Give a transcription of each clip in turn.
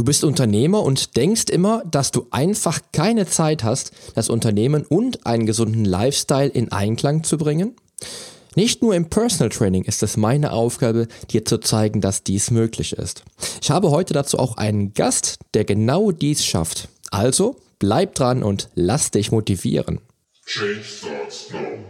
Du bist Unternehmer und denkst immer, dass du einfach keine Zeit hast, das Unternehmen und einen gesunden Lifestyle in Einklang zu bringen? Nicht nur im Personal Training ist es meine Aufgabe, dir zu zeigen, dass dies möglich ist. Ich habe heute dazu auch einen Gast, der genau dies schafft. Also bleib dran und lass dich motivieren. Change starts now.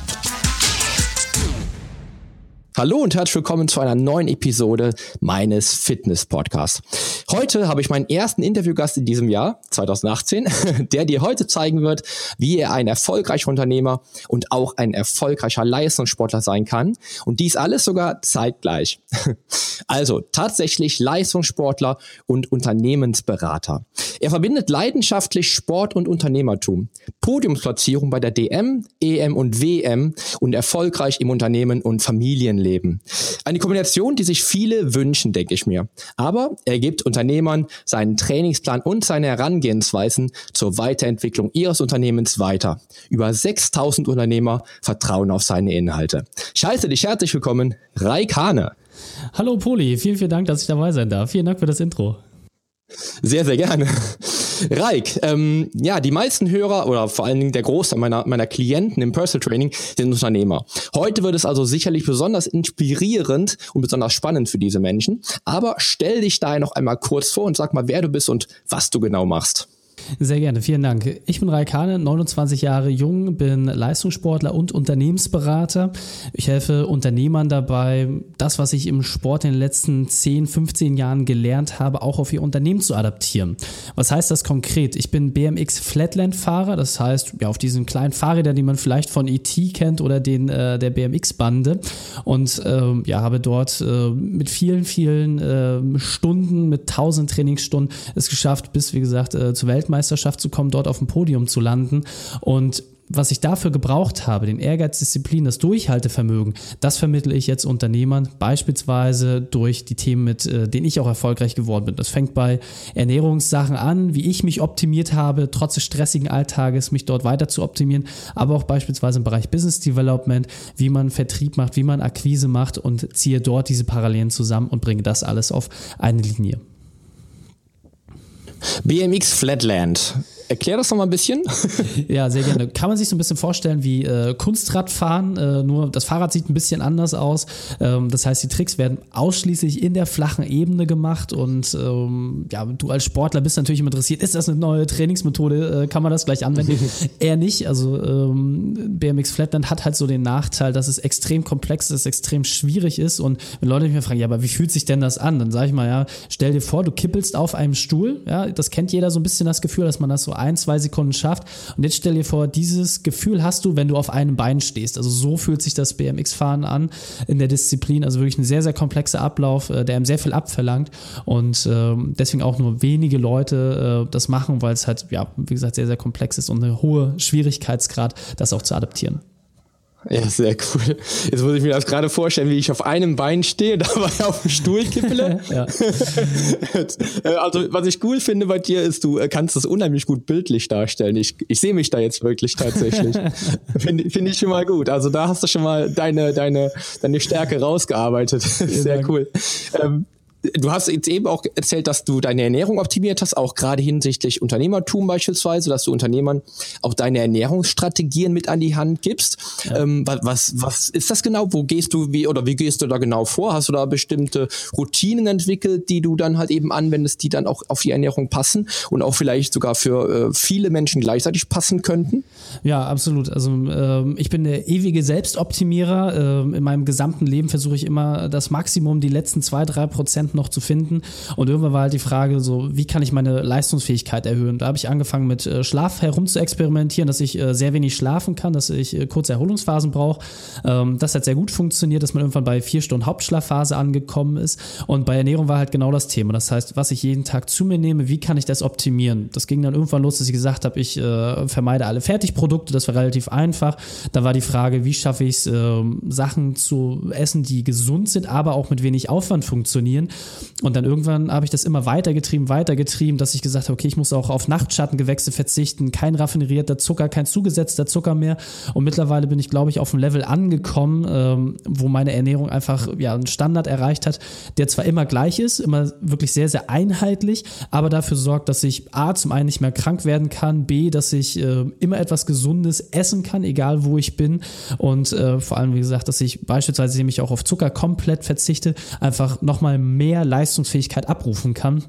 Hallo und herzlich willkommen zu einer neuen Episode meines Fitness-Podcasts. Heute habe ich meinen ersten Interviewgast in diesem Jahr, 2018, der dir heute zeigen wird, wie er ein erfolgreicher Unternehmer und auch ein erfolgreicher Leistungssportler sein kann. Und dies alles sogar zeitgleich. Also tatsächlich Leistungssportler und Unternehmensberater. Er verbindet leidenschaftlich Sport und Unternehmertum, Podiumsplatzierung bei der DM, EM und WM und erfolgreich im Unternehmen und Familienleben leben. Eine Kombination, die sich viele wünschen, denke ich mir. Aber er gibt Unternehmern seinen Trainingsplan und seine Herangehensweisen zur Weiterentwicklung ihres Unternehmens weiter. Über 6000 Unternehmer vertrauen auf seine Inhalte. Ich heiße dich herzlich willkommen, Raik Hane. Hallo Poli, vielen, vielen Dank, dass ich dabei sein darf. Vielen Dank für das Intro. Sehr, sehr gerne. Reik, ähm, ja, die meisten Hörer oder vor allen Dingen der Großteil meiner, meiner Klienten im Personal Training sind Unternehmer. Heute wird es also sicherlich besonders inspirierend und besonders spannend für diese Menschen. Aber stell dich da noch einmal kurz vor und sag mal, wer du bist und was du genau machst. Sehr gerne, vielen Dank. Ich bin Raikane, 29 Jahre jung, bin Leistungssportler und Unternehmensberater. Ich helfe Unternehmern dabei, das, was ich im Sport in den letzten 10, 15 Jahren gelernt habe, auch auf ihr Unternehmen zu adaptieren. Was heißt das konkret? Ich bin BMX Flatland-Fahrer, das heißt, ja, auf diesen kleinen Fahrrädern, die man vielleicht von ET kennt oder den äh, der BMX-Bande und äh, ja, habe dort äh, mit vielen, vielen äh, Stunden, mit 1000 Trainingsstunden es geschafft, bis, wie gesagt, äh, zur Weltmeisterschaft Weltmeisterschaft zu kommen, dort auf dem Podium zu landen. Und was ich dafür gebraucht habe, den Ehrgeiz, Disziplin, das Durchhaltevermögen, das vermittle ich jetzt Unternehmern, beispielsweise durch die Themen, mit äh, denen ich auch erfolgreich geworden bin. Das fängt bei Ernährungssachen an, wie ich mich optimiert habe, trotz des stressigen Alltages, mich dort weiter zu optimieren, aber auch beispielsweise im Bereich Business Development, wie man Vertrieb macht, wie man Akquise macht und ziehe dort diese Parallelen zusammen und bringe das alles auf eine Linie. BMX Flatland. Erklär das noch mal ein bisschen. Ja, sehr gerne. Kann man sich so ein bisschen vorstellen wie äh, Kunstradfahren, äh, nur das Fahrrad sieht ein bisschen anders aus. Ähm, das heißt, die Tricks werden ausschließlich in der flachen Ebene gemacht und ähm, ja, du als Sportler bist natürlich immer interessiert, ist das eine neue Trainingsmethode, äh, kann man das gleich anwenden? Eher nicht. Also ähm, BMX Flatland hat halt so den Nachteil, dass es extrem komplex ist, extrem schwierig ist und wenn Leute mich fragen, ja, aber wie fühlt sich denn das an? Dann sage ich mal, ja, stell dir vor, du kippelst auf einem Stuhl, ja, das kennt jeder so ein bisschen das Gefühl, dass man das so ein, zwei Sekunden schafft. Und jetzt stell dir vor, dieses Gefühl hast du, wenn du auf einem Bein stehst. Also so fühlt sich das BMX-Fahren an in der Disziplin. Also wirklich ein sehr, sehr komplexer Ablauf, äh, der ihm sehr viel abverlangt. Und ähm, deswegen auch nur wenige Leute äh, das machen, weil es halt, ja, wie gesagt, sehr, sehr komplex ist und eine hohe Schwierigkeitsgrad, das auch zu adaptieren. Ja, sehr cool. Jetzt muss ich mir das gerade vorstellen, wie ich auf einem Bein stehe, dabei auf dem Stuhl kippele. Äh, also, was ich cool finde bei dir ist, du äh, kannst das unheimlich gut bildlich darstellen. Ich, ich sehe mich da jetzt wirklich tatsächlich. finde find ich schon mal gut. Also, da hast du schon mal deine, deine, deine Stärke rausgearbeitet. Sehr cool. Ähm, Du hast jetzt eben auch erzählt, dass du deine Ernährung optimiert hast, auch gerade hinsichtlich Unternehmertum beispielsweise, dass du Unternehmern auch deine Ernährungsstrategien mit an die Hand gibst. Ja. Ähm, was, was ist das genau? Wo gehst du, wie oder wie gehst du da genau vor? Hast du da bestimmte Routinen entwickelt, die du dann halt eben anwendest, die dann auch auf die Ernährung passen und auch vielleicht sogar für äh, viele Menschen gleichzeitig passen könnten? Ja, absolut. Also ähm, ich bin der ewige Selbstoptimierer. Ähm, in meinem gesamten Leben versuche ich immer das Maximum, die letzten zwei, drei Prozent noch zu finden. Und irgendwann war halt die Frage so, wie kann ich meine Leistungsfähigkeit erhöhen? Da habe ich angefangen mit äh, Schlaf herum zu experimentieren, dass ich äh, sehr wenig schlafen kann, dass ich äh, kurze Erholungsphasen brauche. Ähm, das hat sehr gut funktioniert, dass man irgendwann bei vier Stunden Hauptschlafphase angekommen ist. Und bei Ernährung war halt genau das Thema. Das heißt, was ich jeden Tag zu mir nehme, wie kann ich das optimieren? Das ging dann irgendwann los, dass ich gesagt habe, ich vermeide alle Fertigprodukte. Das war relativ einfach. Da war die Frage, wie schaffe ich es, äh, Sachen zu essen, die gesund sind, aber auch mit wenig Aufwand funktionieren. Und dann irgendwann habe ich das immer weitergetrieben, weitergetrieben, dass ich gesagt habe, okay, ich muss auch auf Nachtschattengewächse verzichten, kein raffinerierter Zucker, kein zugesetzter Zucker mehr. Und mittlerweile bin ich, glaube ich, auf einem Level angekommen, ähm, wo meine Ernährung einfach ja, einen Standard erreicht hat, der zwar immer gleich ist, immer wirklich sehr, sehr einheitlich, aber dafür sorgt, dass ich A, zum einen nicht mehr krank werden kann, B, dass ich äh, immer etwas Gesundes essen kann, egal wo ich bin und äh, vor allem, wie gesagt, dass ich beispielsweise nämlich auch auf Zucker komplett verzichte, einfach nochmal mehr Leistungsfähigkeit abrufen kann.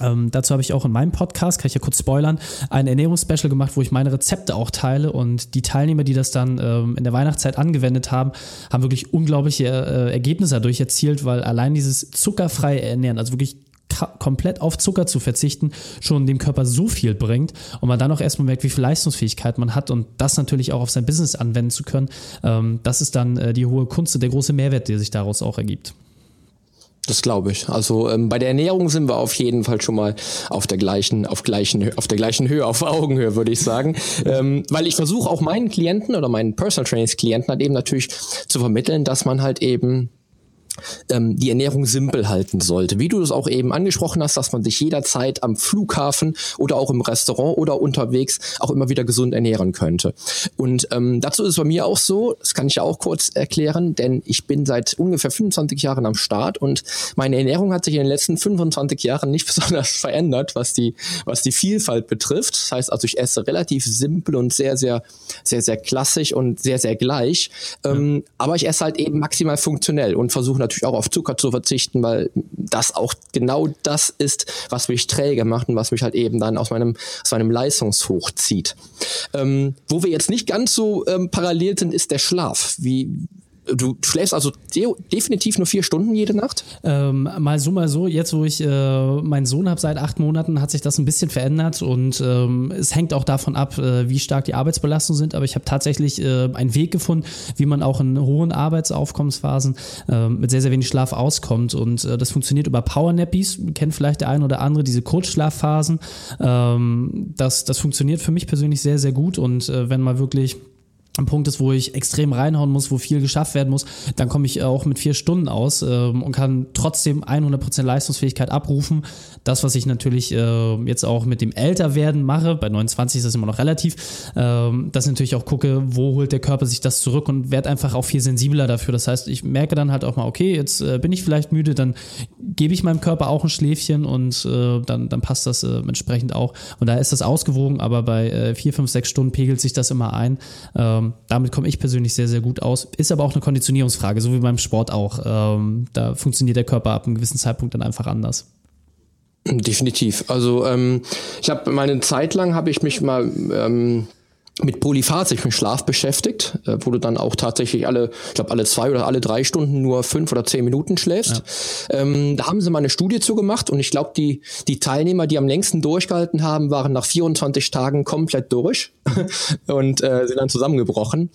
Ähm, dazu habe ich auch in meinem Podcast, kann ich ja kurz spoilern, ein Ernährungsspecial gemacht, wo ich meine Rezepte auch teile und die Teilnehmer, die das dann ähm, in der Weihnachtszeit angewendet haben, haben wirklich unglaubliche äh, Ergebnisse dadurch erzielt, weil allein dieses zuckerfreie Ernähren, also wirklich komplett auf Zucker zu verzichten, schon dem Körper so viel bringt und man dann auch erstmal merkt, wie viel Leistungsfähigkeit man hat und das natürlich auch auf sein Business anwenden zu können, ähm, das ist dann äh, die hohe Kunst und der große Mehrwert, der sich daraus auch ergibt. Das glaube ich. Also ähm, bei der Ernährung sind wir auf jeden Fall schon mal auf der gleichen, auf gleichen, auf der gleichen Höhe, auf Augenhöhe, würde ich sagen. ähm, weil ich versuche auch meinen Klienten oder meinen Personal Trainings Klienten halt eben natürlich zu vermitteln, dass man halt eben ähm, die Ernährung simpel halten sollte. Wie du es auch eben angesprochen hast, dass man sich jederzeit am Flughafen oder auch im Restaurant oder unterwegs auch immer wieder gesund ernähren könnte. Und ähm, dazu ist es bei mir auch so, das kann ich ja auch kurz erklären, denn ich bin seit ungefähr 25 Jahren am Start und meine Ernährung hat sich in den letzten 25 Jahren nicht besonders verändert, was die, was die Vielfalt betrifft. Das heißt also, ich esse relativ simpel und sehr, sehr, sehr, sehr klassisch und sehr, sehr gleich. Ähm, aber ich esse halt eben maximal funktionell und versuche natürlich auch auf Zucker zu verzichten, weil das auch genau das ist, was mich träge macht und was mich halt eben dann aus meinem, aus meinem Leistungshoch zieht. Ähm, wo wir jetzt nicht ganz so ähm, parallel sind, ist der Schlaf. Wie, Du schläfst also de definitiv nur vier Stunden jede Nacht? Ähm, mal so, mal so. Jetzt, wo ich äh, meinen Sohn habe seit acht Monaten, hat sich das ein bisschen verändert und ähm, es hängt auch davon ab, äh, wie stark die Arbeitsbelastungen sind. Aber ich habe tatsächlich äh, einen Weg gefunden, wie man auch in hohen Arbeitsaufkommensphasen äh, mit sehr, sehr wenig Schlaf auskommt. Und äh, das funktioniert über Powernappies. Kennt vielleicht der ein oder andere diese Kurzschlafphasen. Ähm, das, das funktioniert für mich persönlich sehr, sehr gut. Und äh, wenn man wirklich ein Punkt ist, wo ich extrem reinhauen muss, wo viel geschafft werden muss, dann komme ich auch mit vier Stunden aus ähm, und kann trotzdem 100% Leistungsfähigkeit abrufen. Das, was ich natürlich äh, jetzt auch mit dem Älterwerden mache, bei 29 ist das immer noch relativ, ähm, dass ich natürlich auch gucke, wo holt der Körper sich das zurück und werde einfach auch viel sensibler dafür. Das heißt, ich merke dann halt auch mal, okay, jetzt äh, bin ich vielleicht müde, dann gebe ich meinem Körper auch ein Schläfchen und äh, dann, dann passt das äh, entsprechend auch. Und da ist das ausgewogen, aber bei äh, vier, fünf, sechs Stunden pegelt sich das immer ein. Ähm, damit komme ich persönlich sehr, sehr gut aus. Ist aber auch eine Konditionierungsfrage, so wie beim Sport auch. Ähm, da funktioniert der Körper ab einem gewissen Zeitpunkt dann einfach anders. Definitiv. Also ähm, ich habe meine Zeit lang habe ich mich mal ähm, mit Polyphasisch mit Schlaf beschäftigt, äh, wo du dann auch tatsächlich alle, ich glaube alle zwei oder alle drei Stunden nur fünf oder zehn Minuten schläfst. Ja. Ähm, da haben sie mal eine Studie zu gemacht und ich glaube, die, die Teilnehmer, die am längsten durchgehalten haben, waren nach 24 Tagen komplett durch und äh, sind dann zusammengebrochen.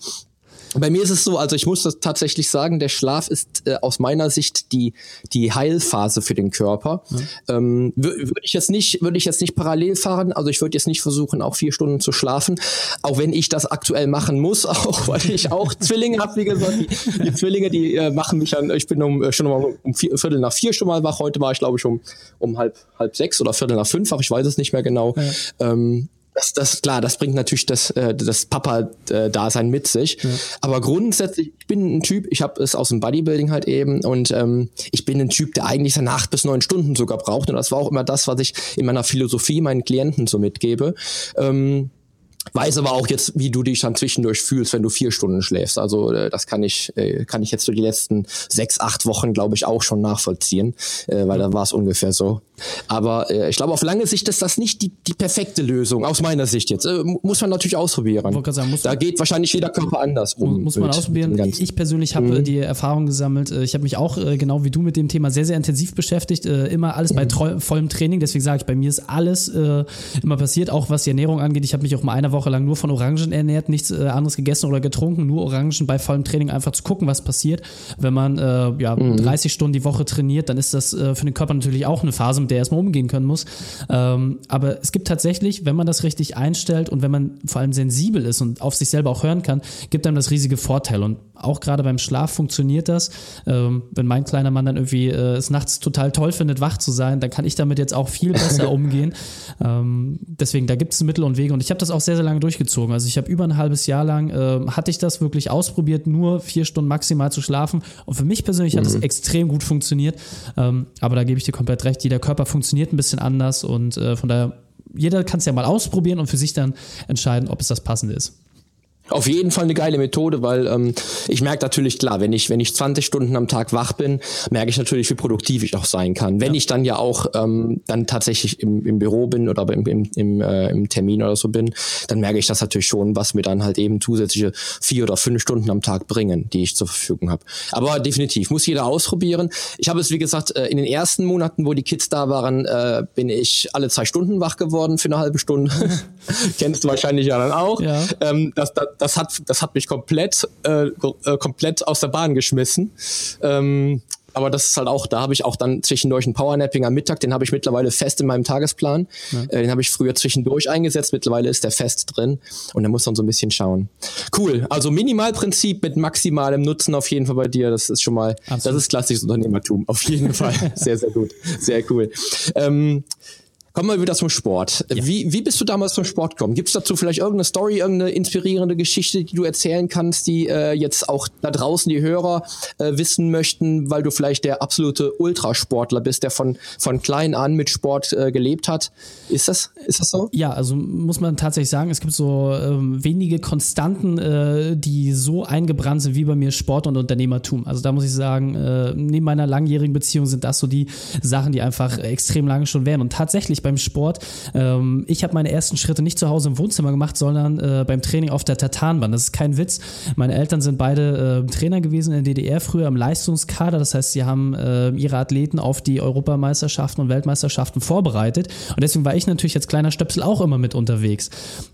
Bei mir ist es so, also ich muss das tatsächlich sagen, der Schlaf ist äh, aus meiner Sicht die, die Heilphase für den Körper. Ja. Ähm, würde ich jetzt nicht, würde ich jetzt nicht parallel fahren, also ich würde jetzt nicht versuchen, auch vier Stunden zu schlafen, auch wenn ich das aktuell machen muss, auch weil ich auch Zwillinge habe, wie gesagt, die, die Zwillinge, die äh, machen mich an, ich bin um, äh, schon um, um vier, Viertel nach vier schon mal wach, heute war ich glaube ich um, um halb, halb sechs oder Viertel nach fünf wach, ich weiß es nicht mehr genau. Ja. Ähm, das, das klar, das bringt natürlich das, äh, das Papa-Dasein mit sich. Ja. Aber grundsätzlich, ich bin ein Typ, ich habe es aus dem Bodybuilding halt eben und ähm, ich bin ein Typ, der eigentlich seine acht bis neun Stunden sogar braucht. Und das war auch immer das, was ich in meiner Philosophie meinen Klienten so mitgebe. Ähm, Weiß aber auch jetzt, wie du dich dann zwischendurch fühlst, wenn du vier Stunden schläfst. Also äh, das kann ich, äh, kann ich jetzt so die letzten sechs, acht Wochen, glaube ich, auch schon nachvollziehen, äh, weil da war es ungefähr so. Aber äh, ich glaube, auf lange Sicht ist das nicht die, die perfekte Lösung, aus meiner Sicht jetzt. Äh, muss man natürlich ausprobieren. Sagen, da geht wahrscheinlich jeder Körper anders um. Muss man ausprobieren. Ich persönlich habe mhm. die Erfahrung gesammelt. Äh, ich habe mich auch, äh, genau wie du, mit dem Thema sehr, sehr intensiv beschäftigt. Äh, immer alles bei mhm. vollem Training. Deswegen sage ich, bei mir ist alles äh, immer passiert, auch was die Ernährung angeht. Ich habe mich auch mal eine Woche lang nur von Orangen ernährt, nichts anderes gegessen oder getrunken, nur Orangen bei vollem Training, einfach zu gucken, was passiert. Wenn man ja, mhm. 30 Stunden die Woche trainiert, dann ist das für den Körper natürlich auch eine Phase, mit der er erstmal umgehen können muss. Ähm, aber es gibt tatsächlich, wenn man das richtig einstellt und wenn man vor allem sensibel ist und auf sich selber auch hören kann, gibt einem das riesige Vorteil. Und auch gerade beim Schlaf funktioniert das. Ähm, wenn mein kleiner Mann dann irgendwie äh, es nachts total toll findet, wach zu sein, dann kann ich damit jetzt auch viel besser umgehen. Ähm, deswegen, da gibt es Mittel und Wege. Und ich habe das auch sehr, sehr lange durchgezogen. Also ich habe über ein halbes Jahr lang, äh, hatte ich das wirklich ausprobiert, nur vier Stunden maximal zu schlafen. Und für mich persönlich mhm. hat es extrem gut funktioniert. Ähm, aber da gebe ich dir komplett recht. Jeder Körper funktioniert ein bisschen anders und äh, von daher, jeder kann es ja mal ausprobieren und für sich dann entscheiden, ob es das Passende ist. Auf jeden Fall eine geile Methode, weil ähm, ich merke natürlich klar, wenn ich wenn ich 20 Stunden am Tag wach bin, merke ich natürlich, wie produktiv ich auch sein kann. Wenn ja. ich dann ja auch ähm, dann tatsächlich im, im Büro bin oder im, im, im, äh, im Termin oder so bin, dann merke ich das natürlich schon, was mir dann halt eben zusätzliche vier oder fünf Stunden am Tag bringen, die ich zur Verfügung habe. Aber definitiv muss jeder ausprobieren. Ich habe es wie gesagt äh, in den ersten Monaten, wo die Kids da waren, äh, bin ich alle zwei Stunden wach geworden für eine halbe Stunde. Kennst du wahrscheinlich ja dann auch. Ja. Ähm, das, das, das hat, das hat mich komplett, äh, äh, komplett aus der Bahn geschmissen. Ähm, aber das ist halt auch, da habe ich auch dann zwischendurch ein Powernapping am Mittag, den habe ich mittlerweile fest in meinem Tagesplan. Ja. Äh, den habe ich früher zwischendurch eingesetzt, mittlerweile ist der fest drin und da muss man so ein bisschen schauen. Cool, also Minimalprinzip mit maximalem Nutzen auf jeden Fall bei dir, das ist schon mal, Absolut. das ist klassisches Unternehmertum, auf jeden Fall. sehr, sehr gut, sehr cool. Ähm, Kommen wir wieder zum Sport. Ja. Wie, wie bist du damals zum Sport gekommen? Gibt es dazu vielleicht irgendeine Story, irgendeine inspirierende Geschichte, die du erzählen kannst, die äh, jetzt auch da draußen die Hörer äh, wissen möchten, weil du vielleicht der absolute Ultrasportler bist, der von, von klein an mit Sport äh, gelebt hat? Ist das, ist das so? Ja, also muss man tatsächlich sagen, es gibt so ähm, wenige Konstanten, äh, die so eingebrannt sind wie bei mir Sport und Unternehmertum. Also da muss ich sagen, äh, neben meiner langjährigen Beziehung sind das so die Sachen, die einfach extrem lange schon wären. Und tatsächlich beim Sport. Ähm, ich habe meine ersten Schritte nicht zu Hause im Wohnzimmer gemacht, sondern äh, beim Training auf der Tatanbahn. Das ist kein Witz. Meine Eltern sind beide äh, Trainer gewesen in der DDR früher im Leistungskader. Das heißt, sie haben äh, ihre Athleten auf die Europameisterschaften und Weltmeisterschaften vorbereitet. Und deswegen war ich natürlich als kleiner Stöpsel auch immer mit unterwegs.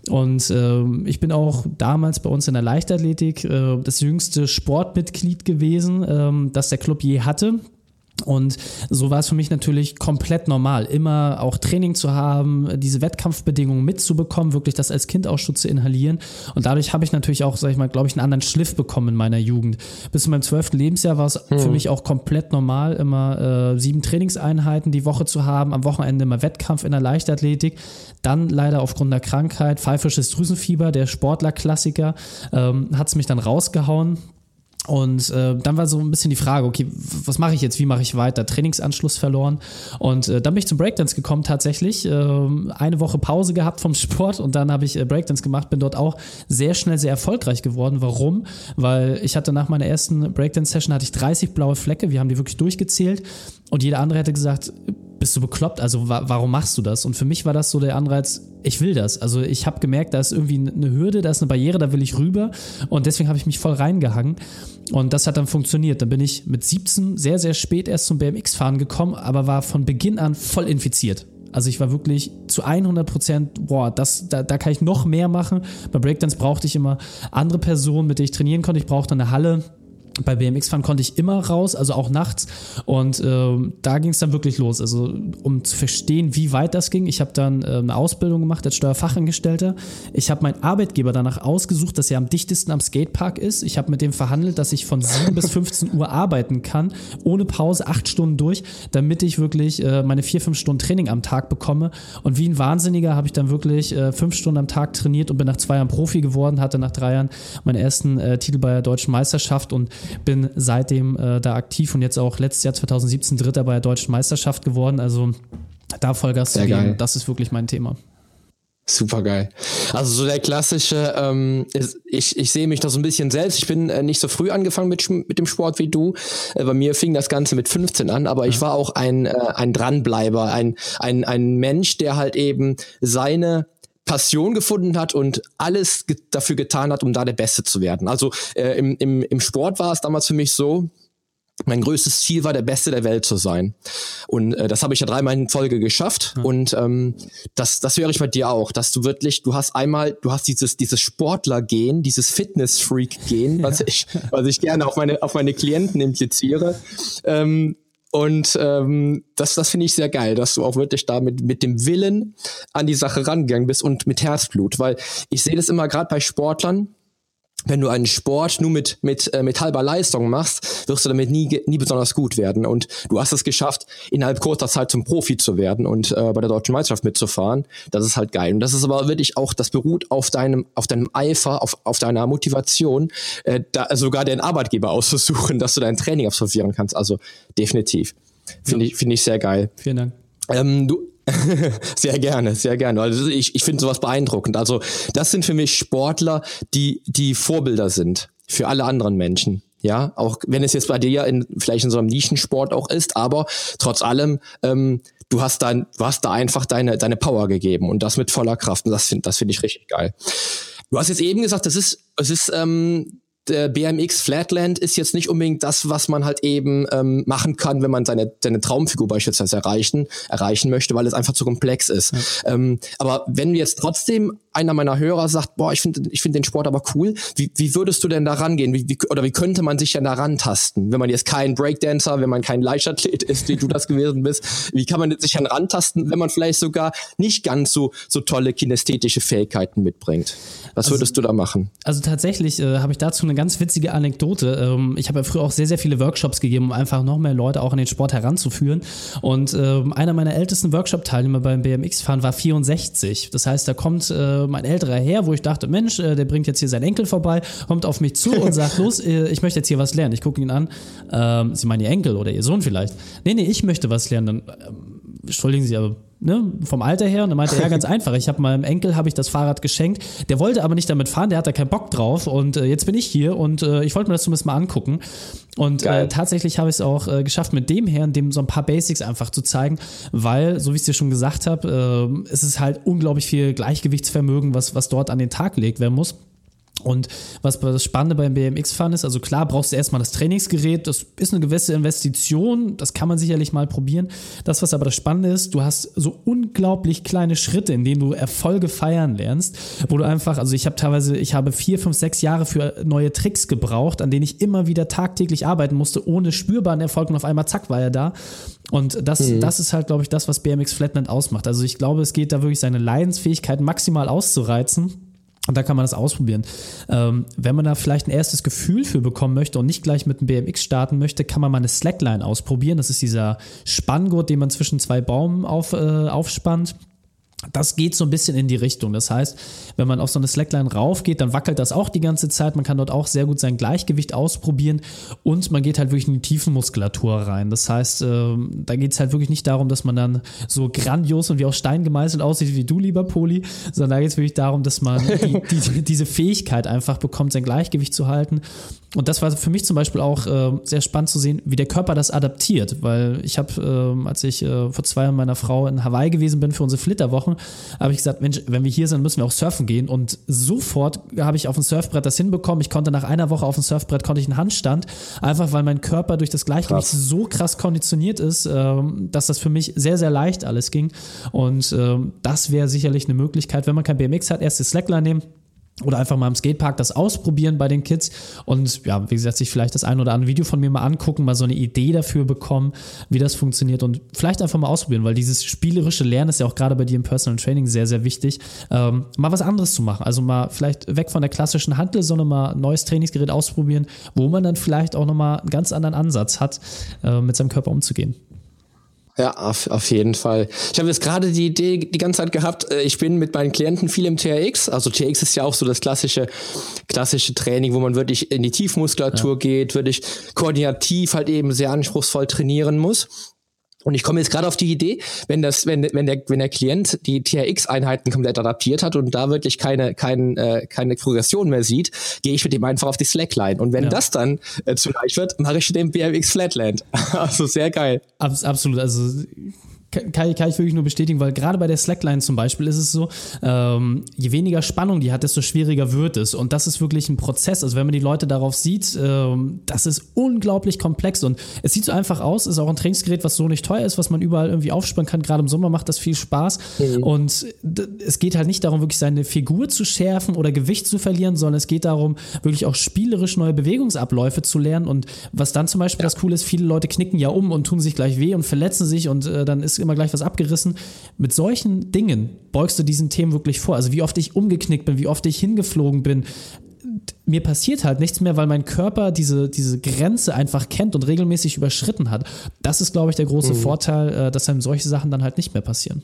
Und ähm, ich bin auch damals bei uns in der Leichtathletik äh, das jüngste Sportmitglied gewesen, ähm, das der Club je hatte. Und so war es für mich natürlich komplett normal, immer auch Training zu haben, diese Wettkampfbedingungen mitzubekommen, wirklich das als Kind auch schon zu inhalieren. Und dadurch habe ich natürlich auch, sag ich mal, glaube ich, einen anderen Schliff bekommen in meiner Jugend. Bis zu meinem zwölften Lebensjahr war es hm. für mich auch komplett normal, immer äh, sieben Trainingseinheiten die Woche zu haben, am Wochenende immer Wettkampf in der Leichtathletik. Dann leider aufgrund der Krankheit, pfeifisches Drüsenfieber, der Sportlerklassiker, ähm, hat es mich dann rausgehauen. Und äh, dann war so ein bisschen die Frage, okay, was mache ich jetzt, wie mache ich weiter? Trainingsanschluss verloren. Und äh, dann bin ich zum Breakdance gekommen tatsächlich. Äh, eine Woche Pause gehabt vom Sport und dann habe ich äh, Breakdance gemacht, bin dort auch sehr schnell sehr erfolgreich geworden. Warum? Weil ich hatte nach meiner ersten Breakdance-Session hatte ich 30 blaue Flecke, wir haben die wirklich durchgezählt und jeder andere hätte gesagt, bist du bekloppt? Also wa warum machst du das? Und für mich war das so der Anreiz, ich will das. Also ich habe gemerkt, da ist irgendwie eine Hürde, da ist eine Barriere, da will ich rüber. Und deswegen habe ich mich voll reingehangen. Und das hat dann funktioniert. Dann bin ich mit 17 sehr, sehr spät erst zum BMX-Fahren gekommen, aber war von Beginn an voll infiziert. Also ich war wirklich zu 100 Prozent, boah, das, da, da kann ich noch mehr machen. Bei Breakdance brauchte ich immer andere Personen, mit denen ich trainieren konnte. Ich brauchte eine Halle bei BMX fahren konnte ich immer raus, also auch nachts. Und äh, da ging es dann wirklich los. Also um zu verstehen, wie weit das ging. Ich habe dann äh, eine Ausbildung gemacht als Steuerfachangestellter. Ich habe meinen Arbeitgeber danach ausgesucht, dass er am dichtesten am Skatepark ist. Ich habe mit dem verhandelt, dass ich von 7 bis 15 Uhr arbeiten kann, ohne Pause, acht Stunden durch, damit ich wirklich äh, meine vier, fünf Stunden Training am Tag bekomme. Und wie ein Wahnsinniger habe ich dann wirklich äh, fünf Stunden am Tag trainiert und bin nach zwei Jahren Profi geworden, hatte nach drei Jahren meinen ersten äh, Titel bei der Deutschen Meisterschaft und bin seitdem äh, da aktiv und jetzt auch letztes Jahr 2017 Dritter bei der Deutschen Meisterschaft geworden. Also da Vollgas zu geben, das ist wirklich mein Thema. Super geil. Also so der klassische, ähm, ich, ich sehe mich da so ein bisschen selbst. Ich bin äh, nicht so früh angefangen mit, mit dem Sport wie du. Äh, bei mir fing das Ganze mit 15 an, aber ich war auch ein, äh, ein Dranbleiber, ein, ein, ein Mensch, der halt eben seine Passion gefunden hat und alles ge dafür getan hat, um da der Beste zu werden. Also äh, im, im, im Sport war es damals für mich so, mein größtes Ziel war, der Beste der Welt zu sein. Und äh, das habe ich ja dreimal in Folge geschafft. Ja. Und ähm, das, das wäre ich bei dir auch, dass du wirklich, du hast einmal, du hast dieses, dieses Sportler-Gen, dieses Fitness-Freak-Gen, was ja. ich, was ich gerne auf meine, auf meine Klienten impliziere. Ähm, und ähm, das, das finde ich sehr geil, dass du auch wirklich da mit, mit dem Willen an die Sache rangegangen bist und mit Herzblut. Weil ich sehe das immer gerade bei Sportlern, wenn du einen Sport nur mit, mit, äh, mit halber Leistung machst, wirst du damit nie, nie besonders gut werden. Und du hast es geschafft, innerhalb kurzer Zeit zum Profi zu werden und äh, bei der deutschen Meisterschaft mitzufahren. Das ist halt geil. Und das ist aber wirklich auch, das beruht auf deinem, auf deinem Eifer, auf, auf deiner Motivation, äh, da sogar den Arbeitgeber auszusuchen, dass du dein Training absolvieren kannst. Also definitiv. Finde ja. ich, finde ich sehr geil. Vielen Dank. Ähm, du, sehr gerne, sehr gerne. Also ich, ich finde sowas beeindruckend. Also das sind für mich Sportler, die, die Vorbilder sind für alle anderen Menschen. Ja, auch wenn es jetzt bei dir in, vielleicht in so einem Nischensport auch ist, aber trotz allem, ähm, du hast dein, du hast da einfach deine, deine Power gegeben und das mit voller Kraft. Und das finde das finde ich richtig geil. Du hast jetzt eben gesagt, das ist, es ist ähm, der BMX Flatland ist jetzt nicht unbedingt das, was man halt eben ähm, machen kann, wenn man seine, seine Traumfigur beispielsweise erreichen, erreichen möchte, weil es einfach zu komplex ist. Ja. Ähm, aber wenn jetzt trotzdem einer meiner Hörer sagt, boah, ich finde ich finde den Sport aber cool, wie, wie würdest du denn da rangehen? Wie, wie, oder wie könnte man sich denn da rantasten? Wenn man jetzt kein Breakdancer, wenn man kein Leichtathlet ist, wie du das gewesen bist, wie kann man sich dann rantasten, wenn man vielleicht sogar nicht ganz so, so tolle kinästhetische Fähigkeiten mitbringt? Was also, würdest du da machen? Also tatsächlich äh, habe ich dazu eine ganz witzige Anekdote. Ähm, ich habe ja früher auch sehr, sehr viele Workshops gegeben, um einfach noch mehr Leute auch an den Sport heranzuführen. Und ähm, einer meiner ältesten Workshop-Teilnehmer beim BMX-Fahren war 64. Das heißt, da kommt äh, mein älterer Herr, wo ich dachte, Mensch, äh, der bringt jetzt hier seinen Enkel vorbei, kommt auf mich zu und sagt, los, äh, ich möchte jetzt hier was lernen. Ich gucke ihn an. Ähm, Sie meinen Ihr Enkel oder Ihr Sohn vielleicht? Nee, nee, ich möchte was lernen. Dann, entschuldigen Sie, aber ne, vom Alter her. Und er meinte, ja, ganz einfach. Ich habe meinem Enkel habe ich das Fahrrad geschenkt. Der wollte aber nicht damit fahren, der hat da keinen Bock drauf. Und äh, jetzt bin ich hier und äh, ich wollte mir das zumindest mal angucken. Und äh, tatsächlich habe ich es auch äh, geschafft, mit dem Herrn dem so ein paar Basics einfach zu zeigen, weil, so wie ich es dir schon gesagt habe, äh, es ist halt unglaublich viel Gleichgewichtsvermögen, was, was dort an den Tag gelegt werden muss. Und was das Spannende beim BMX-Fahren ist, also klar brauchst du erstmal das Trainingsgerät, das ist eine gewisse Investition, das kann man sicherlich mal probieren. Das, was aber das Spannende ist, du hast so unglaublich kleine Schritte, in denen du Erfolge feiern lernst, wo du einfach, also ich habe teilweise, ich habe vier, fünf, sechs Jahre für neue Tricks gebraucht, an denen ich immer wieder tagtäglich arbeiten musste, ohne spürbaren Erfolg und auf einmal zack war er da. Und das, mhm. das ist halt, glaube ich, das, was BMX Flatland ausmacht. Also ich glaube, es geht da wirklich seine Leidensfähigkeit maximal auszureizen und da kann man das ausprobieren. Ähm, wenn man da vielleicht ein erstes Gefühl für bekommen möchte und nicht gleich mit einem BMX starten möchte, kann man mal eine Slackline ausprobieren. Das ist dieser Spanngurt, den man zwischen zwei Baumen auf, äh, aufspannt das geht so ein bisschen in die Richtung. Das heißt, wenn man auf so eine Slackline raufgeht, dann wackelt das auch die ganze Zeit. Man kann dort auch sehr gut sein Gleichgewicht ausprobieren und man geht halt wirklich in die Tiefenmuskulatur rein. Das heißt, äh, da geht es halt wirklich nicht darum, dass man dann so grandios und wie aus Stein gemeißelt aussieht wie du, lieber Poli, sondern da geht es wirklich darum, dass man die, die, diese Fähigkeit einfach bekommt, sein Gleichgewicht zu halten und das war für mich zum Beispiel auch äh, sehr spannend zu sehen, wie der Körper das adaptiert, weil ich habe, äh, als ich äh, vor zwei Jahren meiner Frau in Hawaii gewesen bin für unsere Flitterwochen, habe ich gesagt, Mensch, wenn wir hier sind, müssen wir auch surfen gehen und sofort habe ich auf dem Surfbrett das hinbekommen. Ich konnte nach einer Woche auf dem Surfbrett konnte ich einen Handstand, einfach weil mein Körper durch das Gleichgewicht krass. so krass konditioniert ist, ähm, dass das für mich sehr, sehr leicht alles ging und ähm, das wäre sicherlich eine Möglichkeit, wenn man kein BMX hat, erst die Slackline nehmen, oder einfach mal im Skatepark das ausprobieren bei den Kids und ja, wie gesagt, sich vielleicht das ein oder andere Video von mir mal angucken, mal so eine Idee dafür bekommen, wie das funktioniert und vielleicht einfach mal ausprobieren, weil dieses spielerische Lernen ist ja auch gerade bei dir im Personal Training sehr, sehr wichtig, ähm, mal was anderes zu machen. Also mal vielleicht weg von der klassischen Handel, sondern mal ein neues Trainingsgerät ausprobieren, wo man dann vielleicht auch nochmal einen ganz anderen Ansatz hat, äh, mit seinem Körper umzugehen. Ja, auf, auf jeden Fall. Ich habe jetzt gerade die Idee die ganze Zeit gehabt, äh, ich bin mit meinen Klienten viel im TRX. Also TRX ist ja auch so das klassische, klassische Training, wo man wirklich in die Tiefmuskulatur ja. geht, wirklich koordinativ halt eben sehr anspruchsvoll trainieren muss. Und ich komme jetzt gerade auf die Idee, wenn das, wenn, wenn der, wenn der Klient die TRX-Einheiten komplett adaptiert hat und da wirklich keine, kein, äh, keine Progression mehr sieht, gehe ich mit dem einfach auf die Slackline. Und wenn ja. das dann äh, zu leicht wird, mache ich den BMX Flatland. also sehr geil. Abs absolut. Also kann, kann ich wirklich nur bestätigen, weil gerade bei der Slackline zum Beispiel ist es so, ähm, je weniger Spannung die hat, desto schwieriger wird es. Und das ist wirklich ein Prozess. Also wenn man die Leute darauf sieht, ähm, das ist unglaublich komplex und es sieht so einfach aus, ist auch ein Trainingsgerät, was so nicht teuer ist, was man überall irgendwie aufspannen kann. Gerade im Sommer macht das viel Spaß. Mhm. Und es geht halt nicht darum, wirklich seine Figur zu schärfen oder Gewicht zu verlieren, sondern es geht darum, wirklich auch spielerisch neue Bewegungsabläufe zu lernen. Und was dann zum Beispiel ja. das Coole ist, viele Leute knicken ja um und tun sich gleich weh und verletzen sich und äh, dann ist immer gleich was abgerissen. Mit solchen Dingen beugst du diesen Themen wirklich vor. Also wie oft ich umgeknickt bin, wie oft ich hingeflogen bin. Mir passiert halt nichts mehr, weil mein Körper diese, diese Grenze einfach kennt und regelmäßig überschritten hat. Das ist, glaube ich, der große mhm. Vorteil, äh, dass einem solche Sachen dann halt nicht mehr passieren.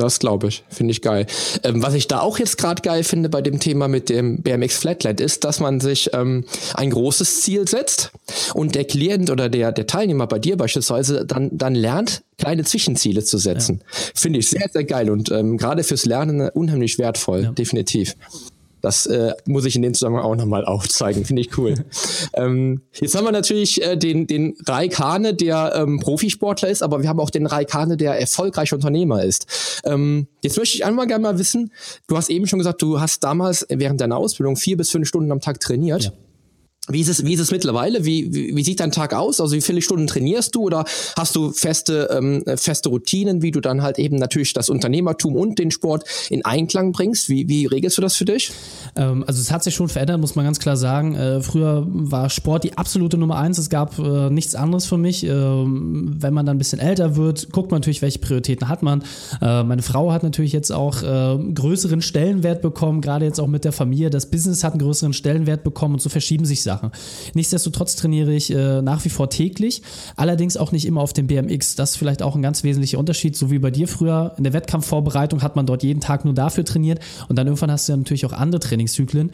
Das glaube ich, finde ich geil. Ähm, was ich da auch jetzt gerade geil finde bei dem Thema mit dem BMX Flatland ist, dass man sich ähm, ein großes Ziel setzt und der Klient oder der, der Teilnehmer bei dir beispielsweise dann, dann lernt, kleine Zwischenziele zu setzen. Ja. Finde ich sehr, sehr geil und ähm, gerade fürs Lernen unheimlich wertvoll, ja. definitiv. Das äh, muss ich in dem Zusammenhang auch nochmal aufzeigen. Finde ich cool. ähm, jetzt haben wir natürlich äh, den, den Raikane, der ähm, Profisportler ist, aber wir haben auch den Raikane, der erfolgreicher Unternehmer ist. Ähm, jetzt möchte ich einmal gerne mal wissen, du hast eben schon gesagt, du hast damals während deiner Ausbildung vier bis fünf Stunden am Tag trainiert. Ja. Wie ist es, wie ist es mittlerweile? Wie, wie, wie sieht dein Tag aus? Also wie viele Stunden trainierst du oder hast du feste, ähm, feste Routinen, wie du dann halt eben natürlich das Unternehmertum und den Sport in Einklang bringst? Wie, wie regelst du das für dich? Ähm, also es hat sich schon verändert, muss man ganz klar sagen. Äh, früher war Sport die absolute Nummer eins. Es gab äh, nichts anderes für mich. Ähm, wenn man dann ein bisschen älter wird, guckt man natürlich, welche Prioritäten hat man. Äh, meine Frau hat natürlich jetzt auch äh, größeren Stellenwert bekommen, gerade jetzt auch mit der Familie. Das Business hat einen größeren Stellenwert bekommen und so verschieben sich Sachen. Sache. Nichtsdestotrotz trainiere ich äh, nach wie vor täglich, allerdings auch nicht immer auf dem BMX. Das ist vielleicht auch ein ganz wesentlicher Unterschied, so wie bei dir früher. In der Wettkampfvorbereitung hat man dort jeden Tag nur dafür trainiert und dann irgendwann hast du ja natürlich auch andere Trainingszyklen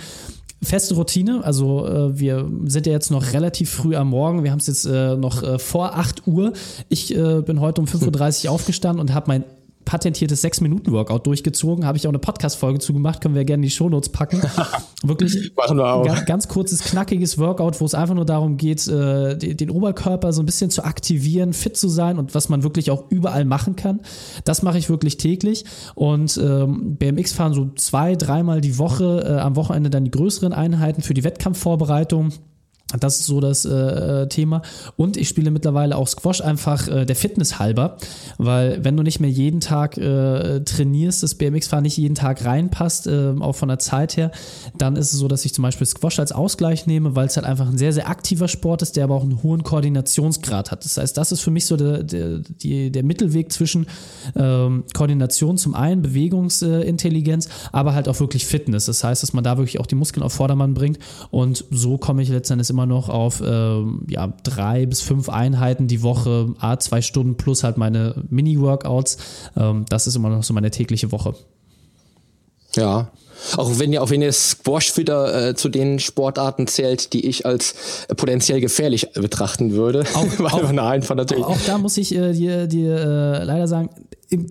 feste Routine. Also äh, wir sind ja jetzt noch relativ früh am Morgen. Wir haben es jetzt äh, noch äh, vor 8 Uhr. Ich äh, bin heute um 5.30 Uhr aufgestanden und habe mein patentiertes 6-Minuten-Workout durchgezogen. Habe ich auch eine Podcast-Folge zugemacht, können wir gerne in die Shownotes packen. Wirklich Machen wir auch. Ganz, ganz kurzes, knackiges Workout, wo es einfach nur darum geht, äh, den Oberkörper so ein bisschen zu aktivieren, fit zu sein und was man wirklich auch überall machen kann. Das mache ich wirklich täglich. Und ähm, BMX fahren so zwei, dreimal die Woche, äh, am Wochenende dann die größeren Einheiten für die Wettkampfvorbereitung. Das ist so das äh, äh, Thema. Und ich spiele mittlerweile auch Squash einfach äh, der Fitness halber, weil wenn du nicht mehr jeden Tag äh, trainierst, das BMX-Fahren nicht jeden Tag reinpasst, äh, auch von der Zeit her, dann ist es so, dass ich zum Beispiel Squash als Ausgleich nehme, weil es halt einfach ein sehr, sehr aktiver Sport ist, der aber auch einen hohen Koordinationsgrad hat. Das heißt, das ist für mich so der, der, der Mittelweg zwischen ähm, Koordination zum einen, Bewegungsintelligenz, aber halt auch wirklich Fitness. Das heißt, dass man da wirklich auch die Muskeln auf Vordermann bringt und so komme ich letztendlich immer noch auf äh, ja, drei bis fünf Einheiten die Woche, a zwei Stunden plus halt meine Mini-Workouts. Ähm, das ist immer noch so meine tägliche Woche. Ja, auch wenn ihr, auch wenn ihr Squash wieder äh, zu den Sportarten zählt, die ich als äh, potenziell gefährlich betrachten würde. Auch, auch, natürlich. auch da muss ich äh, dir, dir äh, leider sagen,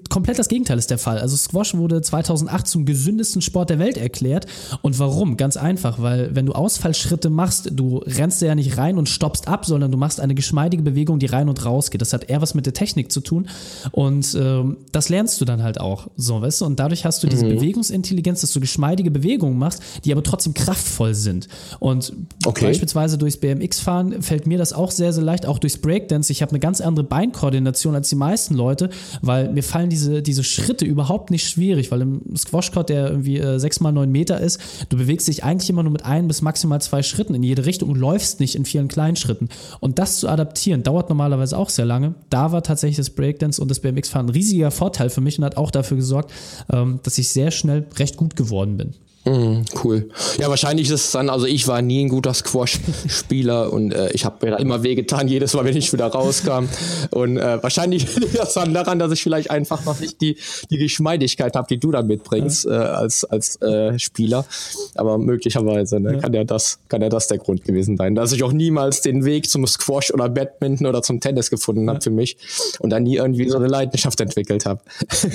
komplett das Gegenteil ist der Fall. Also Squash wurde 2008 zum gesündesten Sport der Welt erklärt. Und warum? Ganz einfach, weil wenn du Ausfallschritte machst, du rennst ja nicht rein und stoppst ab, sondern du machst eine geschmeidige Bewegung, die rein und raus geht. Das hat eher was mit der Technik zu tun. Und ähm, das lernst du dann halt auch. So, weißt du? Und dadurch hast du diese mhm. Bewegungsintelligenz, dass du geschmeidige Bewegungen machst, die aber trotzdem kraftvoll sind. Und okay. beispielsweise durchs BMX-Fahren fällt mir das auch sehr, sehr leicht, auch durchs Breakdance. Ich habe eine ganz andere Beinkoordination als die meisten Leute, weil mir fallen diese, diese Schritte überhaupt nicht schwierig, weil im Squash-Court, der irgendwie äh, 6 mal 9 Meter ist, du bewegst dich eigentlich immer nur mit ein bis maximal zwei Schritten in jede Richtung und läufst nicht in vielen kleinen Schritten. Und das zu adaptieren, dauert normalerweise auch sehr lange. Da war tatsächlich das Breakdance und das BMX-Fahren ein riesiger Vorteil für mich und hat auch dafür gesorgt, ähm, dass ich sehr schnell recht gut geworden bin. Mm, cool. Ja, wahrscheinlich ist es dann, also ich war nie ein guter Squash-Spieler und äh, ich habe mir da immer wehgetan, jedes Mal, wenn ich wieder rauskam. Und äh, wahrscheinlich liegt das dann daran, dass ich vielleicht einfach noch nicht die, die Geschmeidigkeit habe, die du da mitbringst ja. äh, als, als äh, Spieler. Aber möglicherweise ne, ja. kann ja das, kann ja das der Grund gewesen sein, dass ich auch niemals den Weg zum Squash oder Badminton oder zum Tennis gefunden habe ja. für mich und dann nie irgendwie so eine Leidenschaft entwickelt habe.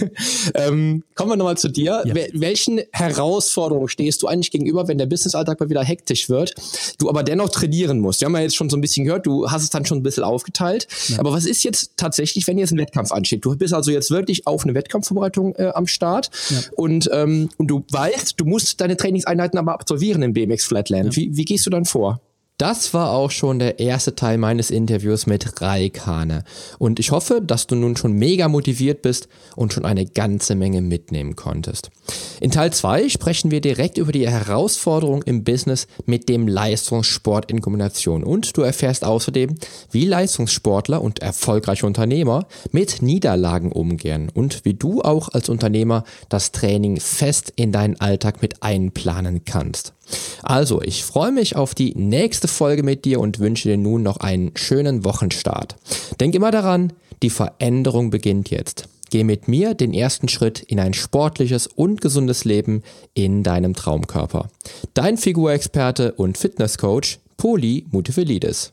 ähm, kommen wir nochmal zu dir. Welchen Herausforderungen Herausforderung stehst du eigentlich gegenüber, wenn der Businessalltag mal wieder hektisch wird, du aber dennoch trainieren musst. Wir haben ja jetzt schon so ein bisschen gehört, du hast es dann schon ein bisschen aufgeteilt. Ja. Aber was ist jetzt tatsächlich, wenn jetzt ein Wettkampf ansteht? Du bist also jetzt wirklich auf eine Wettkampfvorbereitung äh, am Start ja. und, ähm, und du weißt, du musst deine Trainingseinheiten aber absolvieren im BMX Flatland. Ja. Wie, wie gehst du dann vor? Das war auch schon der erste Teil meines Interviews mit Raikane. Und ich hoffe, dass du nun schon mega motiviert bist und schon eine ganze Menge mitnehmen konntest. In Teil 2 sprechen wir direkt über die Herausforderung im Business mit dem Leistungssport in Kombination. Und du erfährst außerdem, wie Leistungssportler und erfolgreiche Unternehmer mit Niederlagen umgehen und wie du auch als Unternehmer das Training fest in deinen Alltag mit einplanen kannst. Also, ich freue mich auf die nächste Folge mit dir und wünsche dir nun noch einen schönen Wochenstart. Denk immer daran, die Veränderung beginnt jetzt. Geh mit mir den ersten Schritt in ein sportliches und gesundes Leben in deinem Traumkörper. Dein Figurexperte und Fitnesscoach Poli Mutefelidis.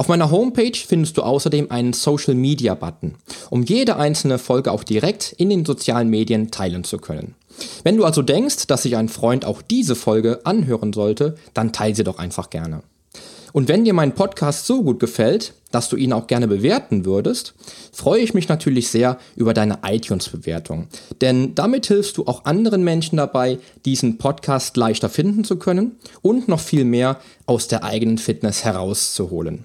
Auf meiner Homepage findest du außerdem einen Social Media Button, um jede einzelne Folge auch direkt in den sozialen Medien teilen zu können. Wenn du also denkst, dass sich ein Freund auch diese Folge anhören sollte, dann teile sie doch einfach gerne. Und wenn dir mein Podcast so gut gefällt, dass du ihn auch gerne bewerten würdest, freue ich mich natürlich sehr über deine iTunes-Bewertung. Denn damit hilfst du auch anderen Menschen dabei, diesen Podcast leichter finden zu können und noch viel mehr aus der eigenen Fitness herauszuholen.